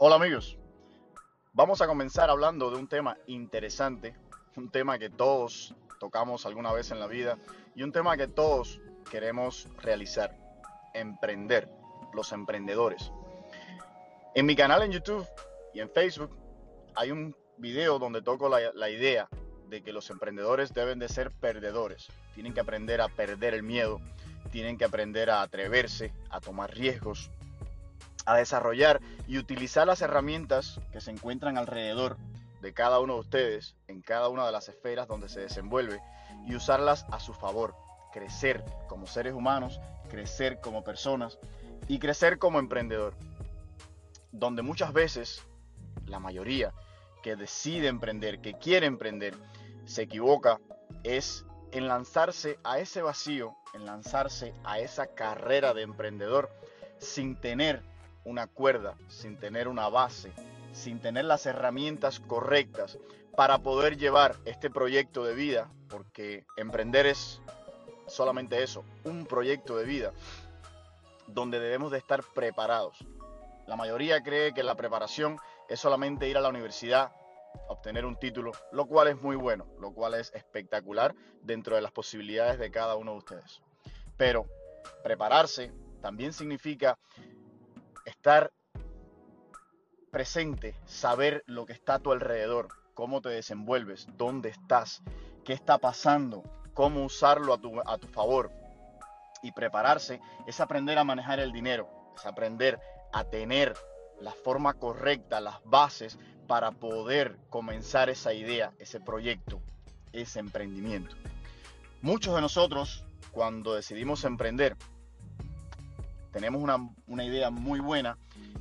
Hola amigos, vamos a comenzar hablando de un tema interesante, un tema que todos tocamos alguna vez en la vida y un tema que todos queremos realizar, emprender, los emprendedores. En mi canal en YouTube y en Facebook hay un video donde toco la, la idea de que los emprendedores deben de ser perdedores, tienen que aprender a perder el miedo, tienen que aprender a atreverse, a tomar riesgos, a desarrollar y utilizar las herramientas que se encuentran alrededor de cada uno de ustedes, en cada una de las esferas donde se desenvuelve, y usarlas a su favor, crecer como seres humanos, crecer como personas y crecer como emprendedor. Donde muchas veces, la mayoría que decide emprender, que quiere emprender, se equivoca, es en lanzarse a ese vacío, en lanzarse a esa carrera de emprendedor sin tener una cuerda, sin tener una base, sin tener las herramientas correctas para poder llevar este proyecto de vida, porque emprender es solamente eso, un proyecto de vida donde debemos de estar preparados. La mayoría cree que la preparación es solamente ir a la universidad, obtener un título, lo cual es muy bueno, lo cual es espectacular dentro de las posibilidades de cada uno de ustedes. Pero prepararse también significa estar presente, saber lo que está a tu alrededor, cómo te desenvuelves, dónde estás, qué está pasando, cómo usarlo a tu, a tu favor. Y prepararse es aprender a manejar el dinero, es aprender a tener la forma correcta, las bases para poder comenzar esa idea, ese proyecto, ese emprendimiento. Muchos de nosotros, cuando decidimos emprender, tenemos una, idea muy buena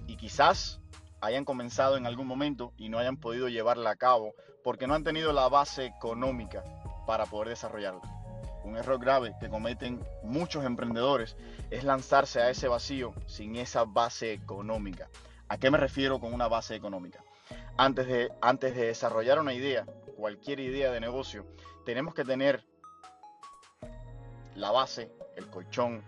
y quizás hayan comenzado en algún momento y no hayan podido llevarla a cabo porque no han tenido la base económica para poder desarrollarla. Un error grave que cometen muchos emprendedores es lanzarse a ese vacío sin esa base económica. ¿A qué me refiero con una base económica? Antes de, antes de desarrollar una idea, cualquier idea de negocio, tenemos que tener la base, el colchón,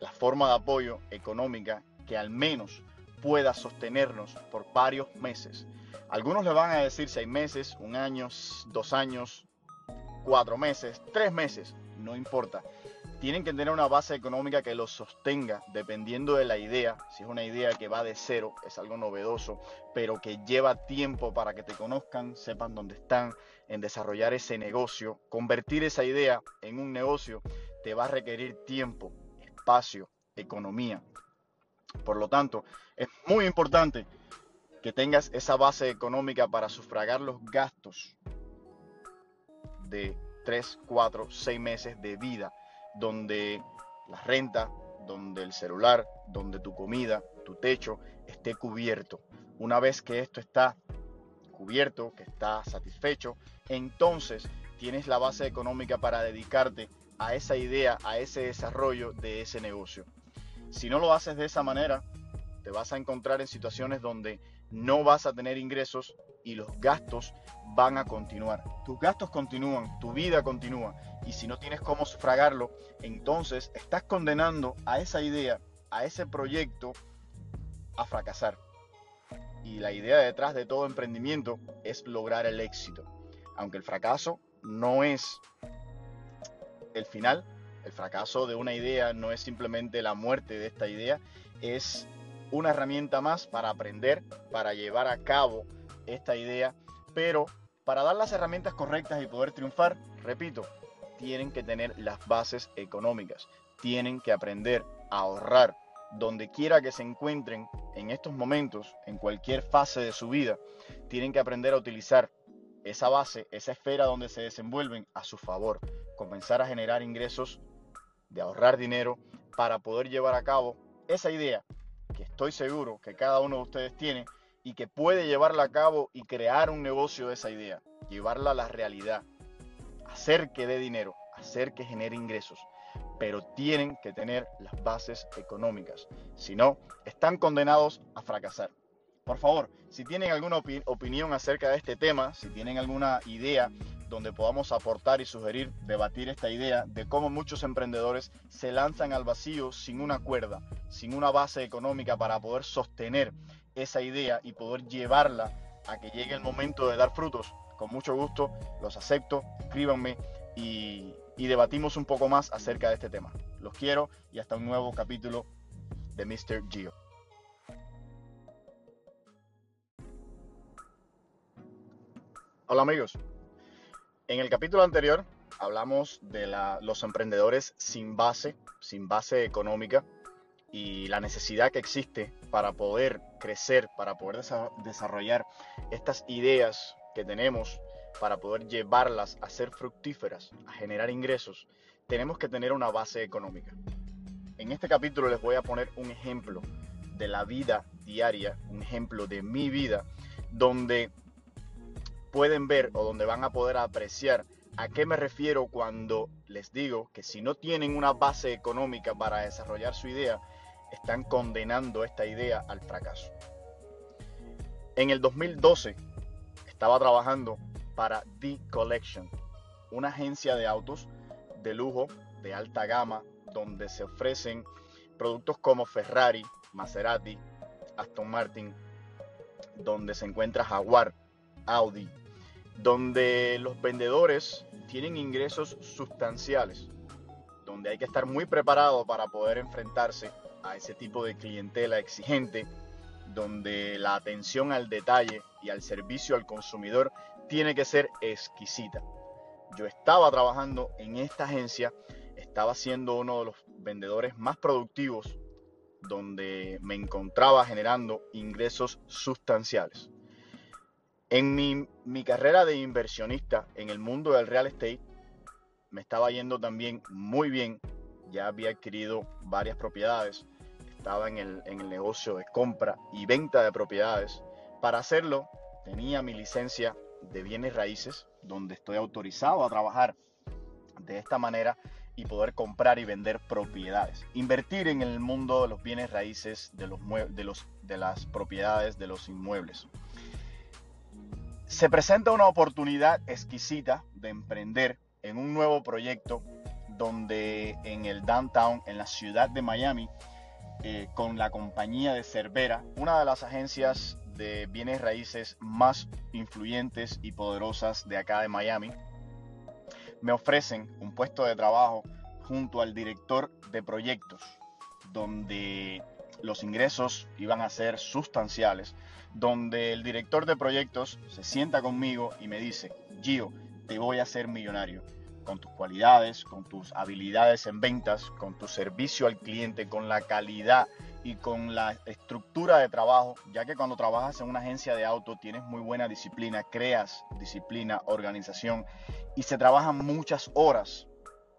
la forma de apoyo económica que al menos pueda sostenernos por varios meses. Algunos le van a decir seis meses, un año, dos años, cuatro meses, tres meses, no importa. Tienen que tener una base económica que los sostenga dependiendo de la idea. Si es una idea que va de cero, es algo novedoso, pero que lleva tiempo para que te conozcan, sepan dónde están, en desarrollar ese negocio. Convertir esa idea en un negocio te va a requerir tiempo, espacio, economía. Por lo tanto, es muy importante que tengas esa base económica para sufragar los gastos de 3, 4, 6 meses de vida, donde la renta, donde el celular, donde tu comida, tu techo esté cubierto. Una vez que esto está cubierto, que está satisfecho, entonces tienes la base económica para dedicarte a esa idea, a ese desarrollo de ese negocio. Si no lo haces de esa manera, te vas a encontrar en situaciones donde no vas a tener ingresos y los gastos van a continuar. Tus gastos continúan, tu vida continúa y si no tienes cómo sufragarlo, entonces estás condenando a esa idea, a ese proyecto a fracasar. Y la idea detrás de todo emprendimiento es lograr el éxito. Aunque el fracaso no es el final, el fracaso de una idea no es simplemente la muerte de esta idea, es una herramienta más para aprender, para llevar a cabo esta idea, pero para dar las herramientas correctas y poder triunfar, repito, tienen que tener las bases económicas, tienen que aprender a ahorrar donde quiera que se encuentren en estos momentos, en cualquier fase de su vida, tienen que aprender a utilizar esa base, esa esfera donde se desenvuelven a su favor, comenzar a generar ingresos, de ahorrar dinero para poder llevar a cabo esa idea que estoy seguro que cada uno de ustedes tiene y que puede llevarla a cabo y crear un negocio de esa idea, llevarla a la realidad, hacer que dé dinero, hacer que genere ingresos, pero tienen que tener las bases económicas, si no, están condenados a fracasar. Por favor, si tienen alguna opinión acerca de este tema, si tienen alguna idea donde podamos aportar y sugerir, debatir esta idea de cómo muchos emprendedores se lanzan al vacío sin una cuerda, sin una base económica para poder sostener esa idea y poder llevarla a que llegue el momento de dar frutos. Con mucho gusto los acepto, escríbanme y, y debatimos un poco más acerca de este tema. Los quiero y hasta un nuevo capítulo de Mr. Gio. Hola amigos, en el capítulo anterior hablamos de los emprendedores sin base, sin base económica y la necesidad que existe para poder crecer, para poder desarrollar estas ideas que tenemos, para poder llevarlas a ser fructíferas, a generar ingresos, tenemos que tener una base económica. En este capítulo les voy a poner un ejemplo de la vida diaria, un ejemplo de mi vida, donde pueden ver o donde van a poder apreciar a qué me refiero cuando les digo que si no tienen una base económica para desarrollar su idea, están condenando esta idea al fracaso. En el 2012 estaba trabajando para The Collection, una agencia de autos de lujo de alta gama donde se ofrecen productos como Ferrari, Maserati, Aston Martin, donde se encuentra Jaguar, Audi, donde los vendedores tienen ingresos sustanciales, donde hay que estar muy preparado para poder enfrentarse a ese tipo de clientela exigente, donde la atención al detalle y al servicio al consumidor tiene que ser exquisita. Yo estaba trabajando en esta agencia, estaba siendo uno de los vendedores más productivos, donde me encontraba generando ingresos sustanciales. En mi, carrera de inversionista en el mundo del real estate, me estaba yendo también muy bien. Ya había adquirido varias propiedades. Estaba en el, negocio de compra y venta de propiedades. Para hacerlo, tenía mi licencia de bienes raíces, donde estoy autorizado a trabajar de esta manera y poder comprar y vender propiedades. Invertir en el mundo de los bienes raíces, de las propiedades, de los inmuebles. Se presenta una oportunidad exquisita de emprender en un nuevo proyecto donde en el downtown, en la ciudad de Miami, eh, con la compañía de Cervera, una de las agencias de bienes raíces más influyentes y poderosas de acá de Miami, me ofrecen un puesto de trabajo junto al director de proyectos, donde los ingresos iban a ser sustanciales, donde el director de proyectos se sienta conmigo y me dice, Gio, te voy a hacer millonario con tus cualidades, con tus habilidades en ventas, con tu servicio al cliente, con la calidad y con la estructura de trabajo, ya que cuando trabajas en una agencia de auto tienes muy buena disciplina, creas disciplina, organización y se trabajan muchas horas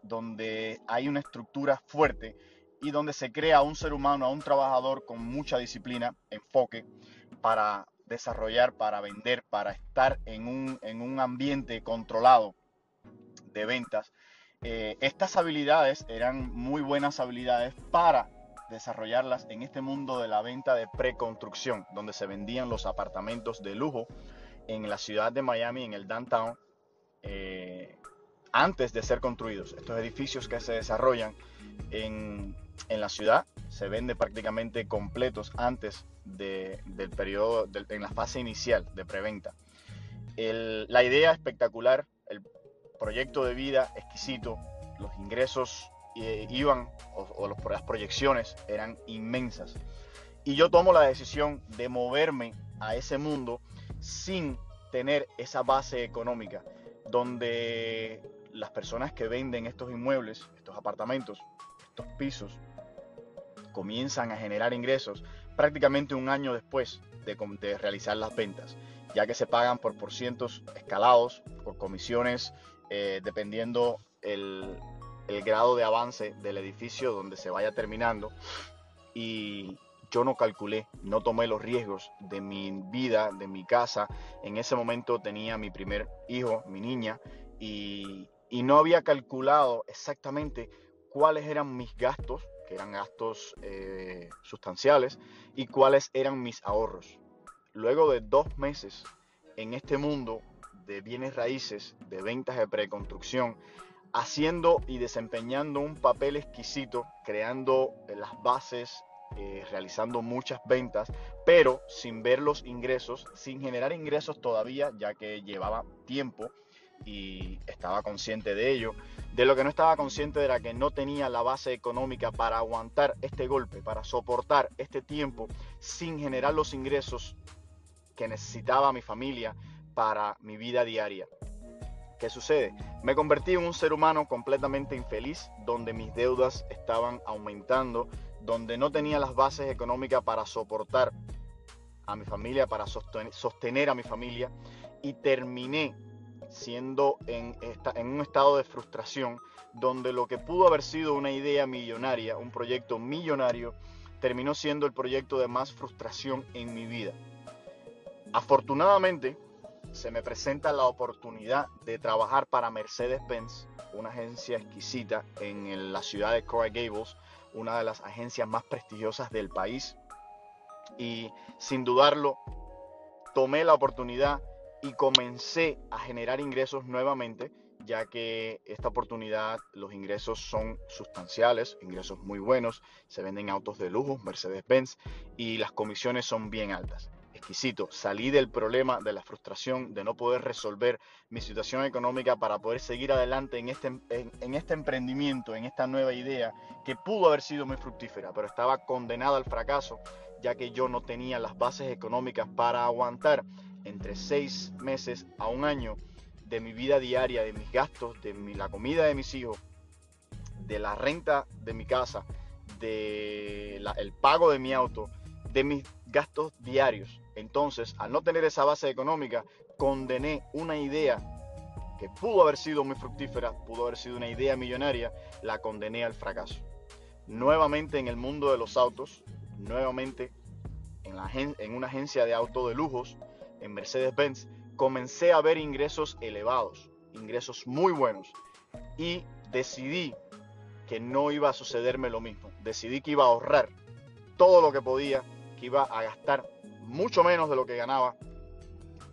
donde hay una estructura fuerte y donde se crea a un ser humano, a un trabajador con mucha disciplina, enfoque para desarrollar, para vender, para estar en un, en un ambiente controlado de ventas. Eh, estas habilidades eran muy buenas habilidades para desarrollarlas en este mundo de la venta de preconstrucción, donde se vendían los apartamentos de lujo en la ciudad de Miami, en el downtown, eh, antes de ser construidos. Estos edificios que se desarrollan en, en la ciudad se venden prácticamente completos antes del periodo, en la fase inicial de preventa. la idea espectacular, el proyecto de vida exquisito, los ingresos eh, iban, o, las proyecciones eran inmensas. Y yo tomo la decisión de moverme a ese mundo sin tener esa base económica, donde las personas que venden estos inmuebles, estos apartamentos, estos pisos, comienzan a generar ingresos prácticamente un año después de, realizar las ventas, ya que se pagan por porcientos escalados, por comisiones, eh, dependiendo el, el grado de avance del edificio donde se vaya terminando. Y yo no calculé, no tomé los riesgos de mi vida, de mi casa. En ese momento tenía mi primer hijo, mi niña, y, y no había calculado exactamente cuáles eran mis gastos eran gastos eh, sustanciales, y cuáles eran mis ahorros. Luego de dos meses en este mundo de bienes raíces, de ventas de preconstrucción, haciendo y desempeñando un papel exquisito, creando las bases, eh, realizando muchas ventas, pero sin ver los ingresos, sin generar ingresos todavía, ya que llevaba tiempo y estaba consciente de ello. De lo que no estaba consciente era que no tenía la base económica para aguantar este golpe, para soportar este tiempo sin generar los ingresos que necesitaba mi familia para mi vida diaria. ¿Qué sucede? Me convertí en un ser humano completamente infeliz, donde mis deudas estaban aumentando, donde no tenía las bases económicas para soportar a mi familia, para sostener a mi familia, y terminé siendo en, en un estado de frustración, donde lo que pudo haber sido una idea millonaria, un proyecto millonario, terminó siendo el proyecto de más frustración en mi vida. Afortunadamente, se me presenta la oportunidad de trabajar para Mercedes-Benz, una agencia exquisita en la ciudad de Coral Gables, una de las agencias más prestigiosas del país. Y sin dudarlo, tomé la oportunidad y comencé a generar ingresos nuevamente, ya que esta oportunidad, los ingresos son sustanciales, ingresos muy buenos, se venden autos de lujo, Mercedes-Benz, y las comisiones son bien altas exquisito. Salí del problema de la frustración de no poder resolver mi situación económica para poder seguir adelante en este, en, este emprendimiento, en esta nueva idea que pudo haber sido muy fructífera, pero estaba condenada al fracaso ya que yo no tenía las bases económicas para aguantar entre seis meses a un año de mi vida diaria, de mis gastos, de la comida de mis hijos, de la renta de mi casa, de el pago de mi auto, de mis gastos diarios. Entonces, al no tener esa base económica, condené una idea que pudo haber sido muy fructífera, pudo haber sido una idea millonaria, la condené al fracaso. Nuevamente en el mundo de los autos, nuevamente en, en una agencia de auto de lujos, en Mercedes-Benz, comencé a ver ingresos elevados, ingresos muy buenos, y decidí que no iba a sucederme lo mismo. Decidí que iba a ahorrar todo lo que podía, que iba a gastar mucho menos de lo que ganaba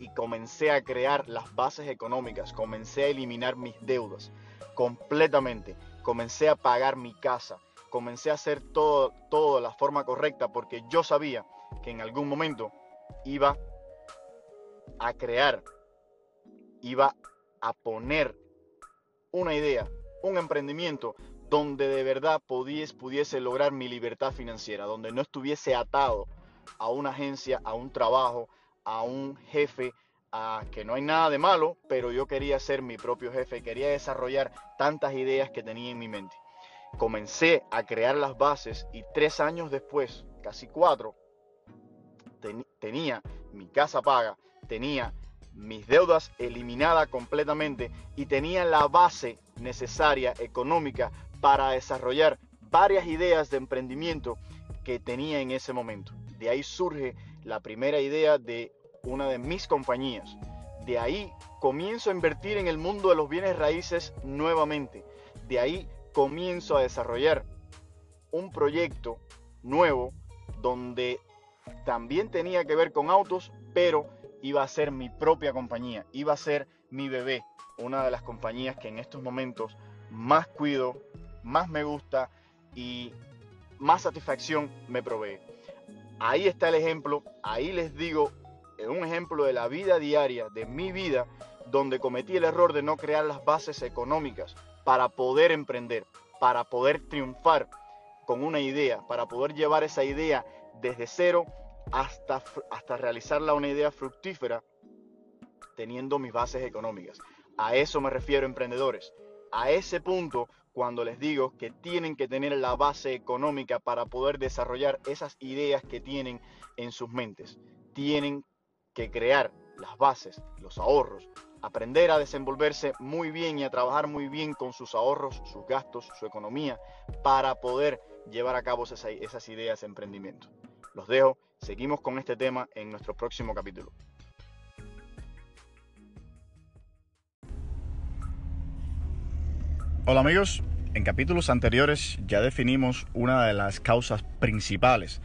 y comencé a crear las bases económicas, comencé a eliminar mis deudas completamente, comencé a pagar mi casa, comencé a hacer todo, todo de la forma correcta porque yo sabía que en algún momento iba a crear, iba a poner una idea, un emprendimiento donde de verdad pudiese, pudiese lograr mi libertad financiera, donde no estuviese atado a una agencia, a un trabajo, a un jefe, a que no hay nada de malo, pero yo quería ser mi propio jefe, quería desarrollar tantas ideas que tenía en mi mente. Comencé a crear las bases y tres años después, casi cuatro, tenía mi casa paga, tenía mis deudas eliminadas completamente y tenía la base necesaria económica para desarrollar varias ideas de emprendimiento que tenía en ese momento. De ahí surge la primera idea de una de mis compañías. De ahí comienzo a invertir en el mundo de los bienes raíces nuevamente. De ahí comienzo a desarrollar un proyecto nuevo donde también tenía que ver con autos, pero iba a ser mi propia compañía, iba a ser mi bebé, una de las compañías que en estos momentos más cuido, más me gusta y más satisfacción me provee. Ahí está el ejemplo, ahí les digo, un ejemplo de la vida diaria, de mi vida, donde cometí el error de no crear las bases económicas para poder emprender, para poder triunfar con una idea, para poder llevar esa idea desde cero hasta, hasta realizarla una idea fructífera, teniendo mis bases económicas. A eso me refiero, emprendedores. A ese punto cuando les digo que tienen que tener la base económica para poder desarrollar esas ideas que tienen en sus mentes. Tienen que crear las bases, los ahorros, aprender a desenvolverse muy bien y a trabajar muy bien con sus ahorros, sus gastos, su economía, para poder llevar a cabo esas, esas ideas de emprendimiento. Los dejo, seguimos con este tema en nuestro próximo capítulo. Hola amigos, en capítulos anteriores ya definimos una de las causas principales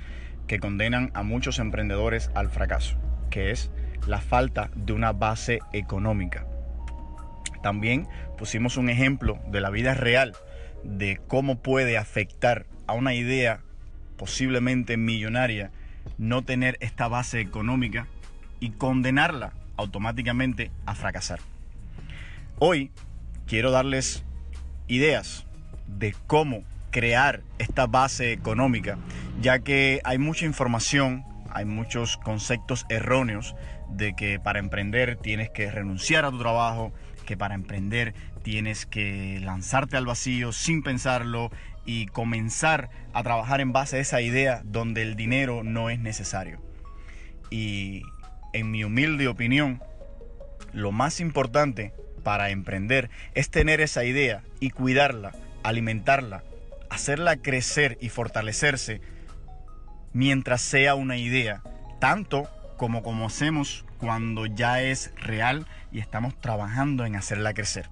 que condenan a muchos emprendedores al fracaso, que es la falta de una base económica. También pusimos un ejemplo de la vida real de cómo puede afectar a una idea posiblemente millonaria no tener esta base económica y condenarla automáticamente a fracasar. Hoy quiero darles ideas de cómo crear esta base económica, ya que hay mucha información, hay muchos conceptos erróneos de que para emprender tienes que renunciar a tu trabajo, que para emprender tienes que lanzarte al vacío sin pensarlo y comenzar a trabajar en base a esa idea donde el dinero no es necesario. Y en mi humilde opinión, lo más importante para emprender es tener esa idea y cuidarla, alimentarla, hacerla crecer y fortalecerse mientras sea una idea, tanto como como hacemos cuando ya es real y estamos trabajando en hacerla crecer.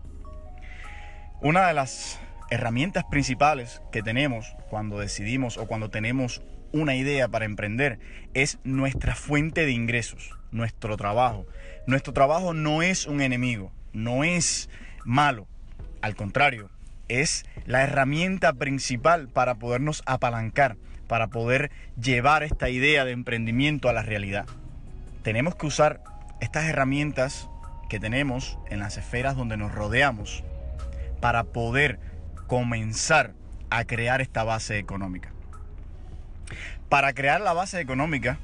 Una de las herramientas principales que tenemos cuando decidimos o cuando tenemos una idea para emprender es nuestra fuente de ingresos, nuestro trabajo. Nuestro trabajo no es un enemigo, no es malo, al contrario, es la herramienta principal para podernos apalancar, para poder llevar esta idea de emprendimiento a la realidad. Tenemos que usar estas herramientas que tenemos en las esferas donde nos rodeamos para poder comenzar a crear esta base económica. Para crear la base económica,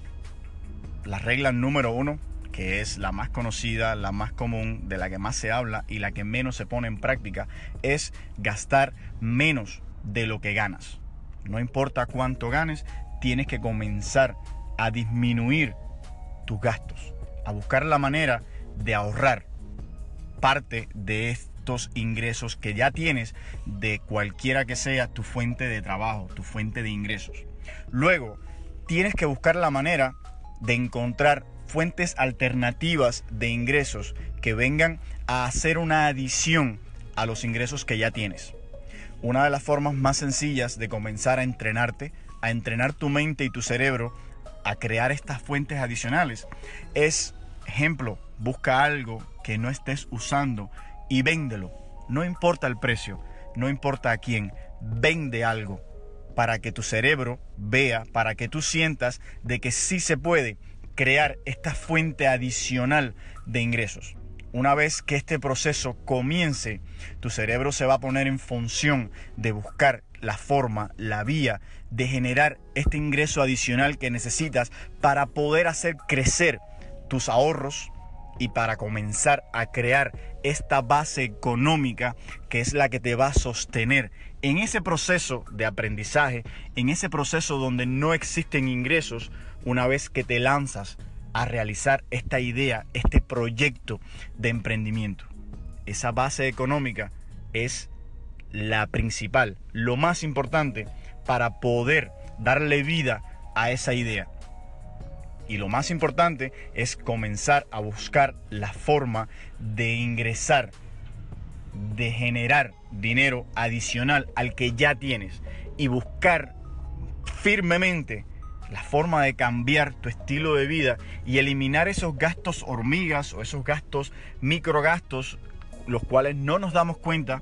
la regla número uno, que es la más conocida, la más común, de la que más se habla y la que menos se pone en práctica, es gastar menos de lo que ganas. No importa cuánto ganes, tienes que comenzar a disminuir tus gastos, a buscar la manera de ahorrar parte de estos ingresos que ya tienes de cualquiera que sea tu fuente de trabajo, tu fuente de ingresos. Luego, tienes que buscar la manera de encontrar fuentes alternativas de ingresos que vengan a hacer una adición a los ingresos que ya tienes. Una de las formas más sencillas de comenzar a entrenarte, a entrenar tu mente y tu cerebro a crear estas fuentes adicionales es, ejemplo, busca algo que no estés usando y véndelo. No importa el precio, no importa a quién, vende algo para que tu cerebro vea, para que tú sientas de que sí se puede crear esta fuente adicional de ingresos. Una vez que este proceso comience, tu cerebro se va a poner en función de buscar la forma, la vía de generar este ingreso adicional que necesitas para poder hacer crecer tus ahorros y para comenzar a crear esta base económica que es la que te va a sostener en ese proceso de aprendizaje, en ese proceso donde no existen ingresos, una vez que te lanzas a realizar esta idea, este proyecto de emprendimiento. Esa base económica es la principal, lo más importante para poder darle vida a esa idea. Y lo más importante es comenzar a buscar la forma de ingresar, de generar dinero adicional al que ya tienes y buscar firmemente la forma de cambiar tu estilo de vida y eliminar esos gastos hormigas o esos gastos microgastos, los cuales no nos damos cuenta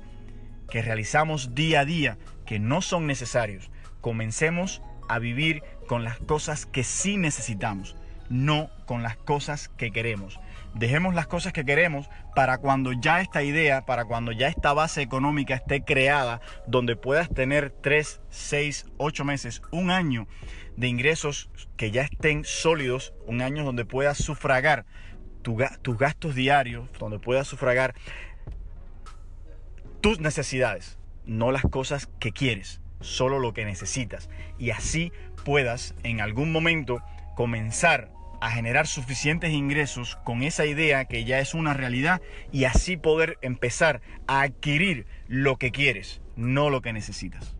que realizamos día a día que no son necesarios. Comencemos a vivir con las cosas que sí necesitamos, no con las cosas que queremos. Dejemos las cosas que queremos para cuando ya esta idea, para cuando ya esta base económica esté creada, donde puedas tener 3, 6, 8 meses, un año de ingresos que ya estén sólidos, un año donde puedas sufragar tus gastos diarios, donde puedas sufragar tus necesidades, no las cosas que quieres, solo lo que necesitas. Y así puedas en algún momento comenzar a generar suficientes ingresos con esa idea que ya es una realidad y así poder empezar a adquirir lo que quieres, no lo que necesitas.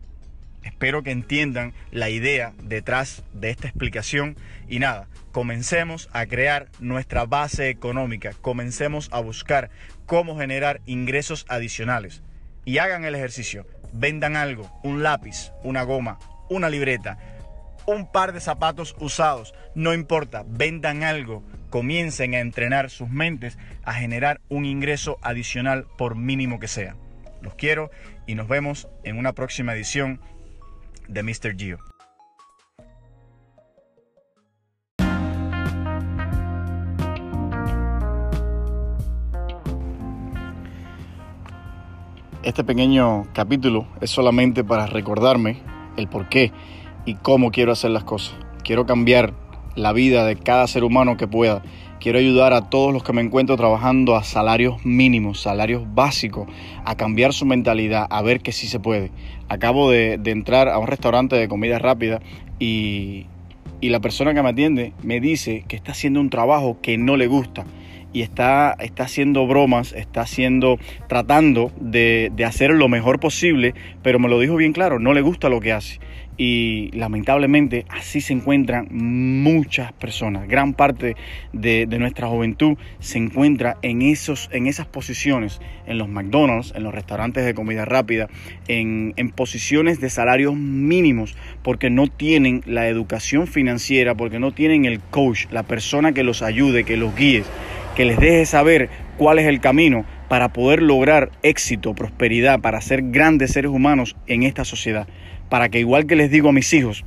Espero que entiendan la idea detrás de esta explicación. Y nada, comencemos a crear nuestra base económica, comencemos a buscar cómo generar ingresos adicionales. Y hagan el ejercicio, vendan algo, un lápiz, una goma, una libreta, un par de zapatos usados, no importa, vendan algo comiencen a entrenar sus mentes a generar un ingreso adicional por mínimo que sea. Los quiero y nos vemos en una próxima edición de Mr. Gio. Este pequeño capítulo es solamente para recordarme el por qué y cómo quiero hacer las cosas. Quiero cambiar la vida de cada ser humano que pueda. Quiero ayudar a todos los que me encuentro trabajando a salarios mínimos, salarios básicos, a cambiar su mentalidad, a ver que sí se puede. Acabo de, entrar a un restaurante de comida rápida y, y la persona que me atiende me dice que está haciendo un trabajo que no le gusta y está, está haciendo bromas, está haciendo, tratando de, de hacer lo mejor posible, pero me lo dijo bien claro, no le gusta lo que hace y lamentablemente así se encuentran muchas personas. Gran parte de, nuestra juventud se encuentra en, esos, en esas posiciones, en los McDonald's, en los restaurantes de comida rápida, en, en posiciones de salarios mínimos, porque no tienen la educación financiera, porque no tienen el coach, la persona que los ayude, que los guíe, que les deje saber cuál es el camino para poder lograr éxito, prosperidad, para ser grandes seres humanos en esta sociedad para que igual que les digo a mis hijos,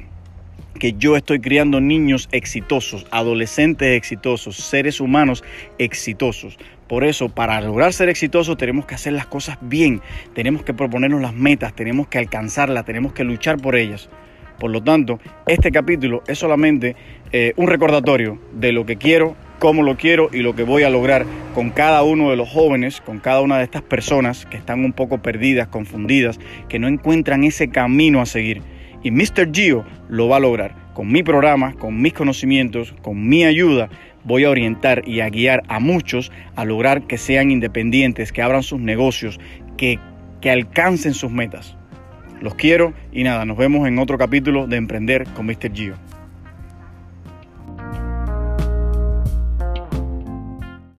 que yo estoy criando niños exitosos, adolescentes exitosos, seres humanos exitosos. Por eso, para lograr ser exitosos, tenemos que hacer las cosas bien, tenemos que proponernos las metas, tenemos que alcanzarlas, tenemos que luchar por ellas. Por lo tanto, este capítulo es solamente eh, un recordatorio de lo que quiero, cómo lo quiero y lo que voy a lograr con cada uno de los jóvenes, con cada una de estas personas que están un poco perdidas, confundidas, que no encuentran ese camino a seguir. Y Mr. Gio lo va a lograr. Con mi programa, con mis conocimientos, con mi ayuda, voy a orientar y a guiar a muchos a lograr que sean independientes, que abran sus negocios, que, que alcancen sus metas. Los quiero y nada, nos vemos en otro capítulo de Emprender con Mr. Gio.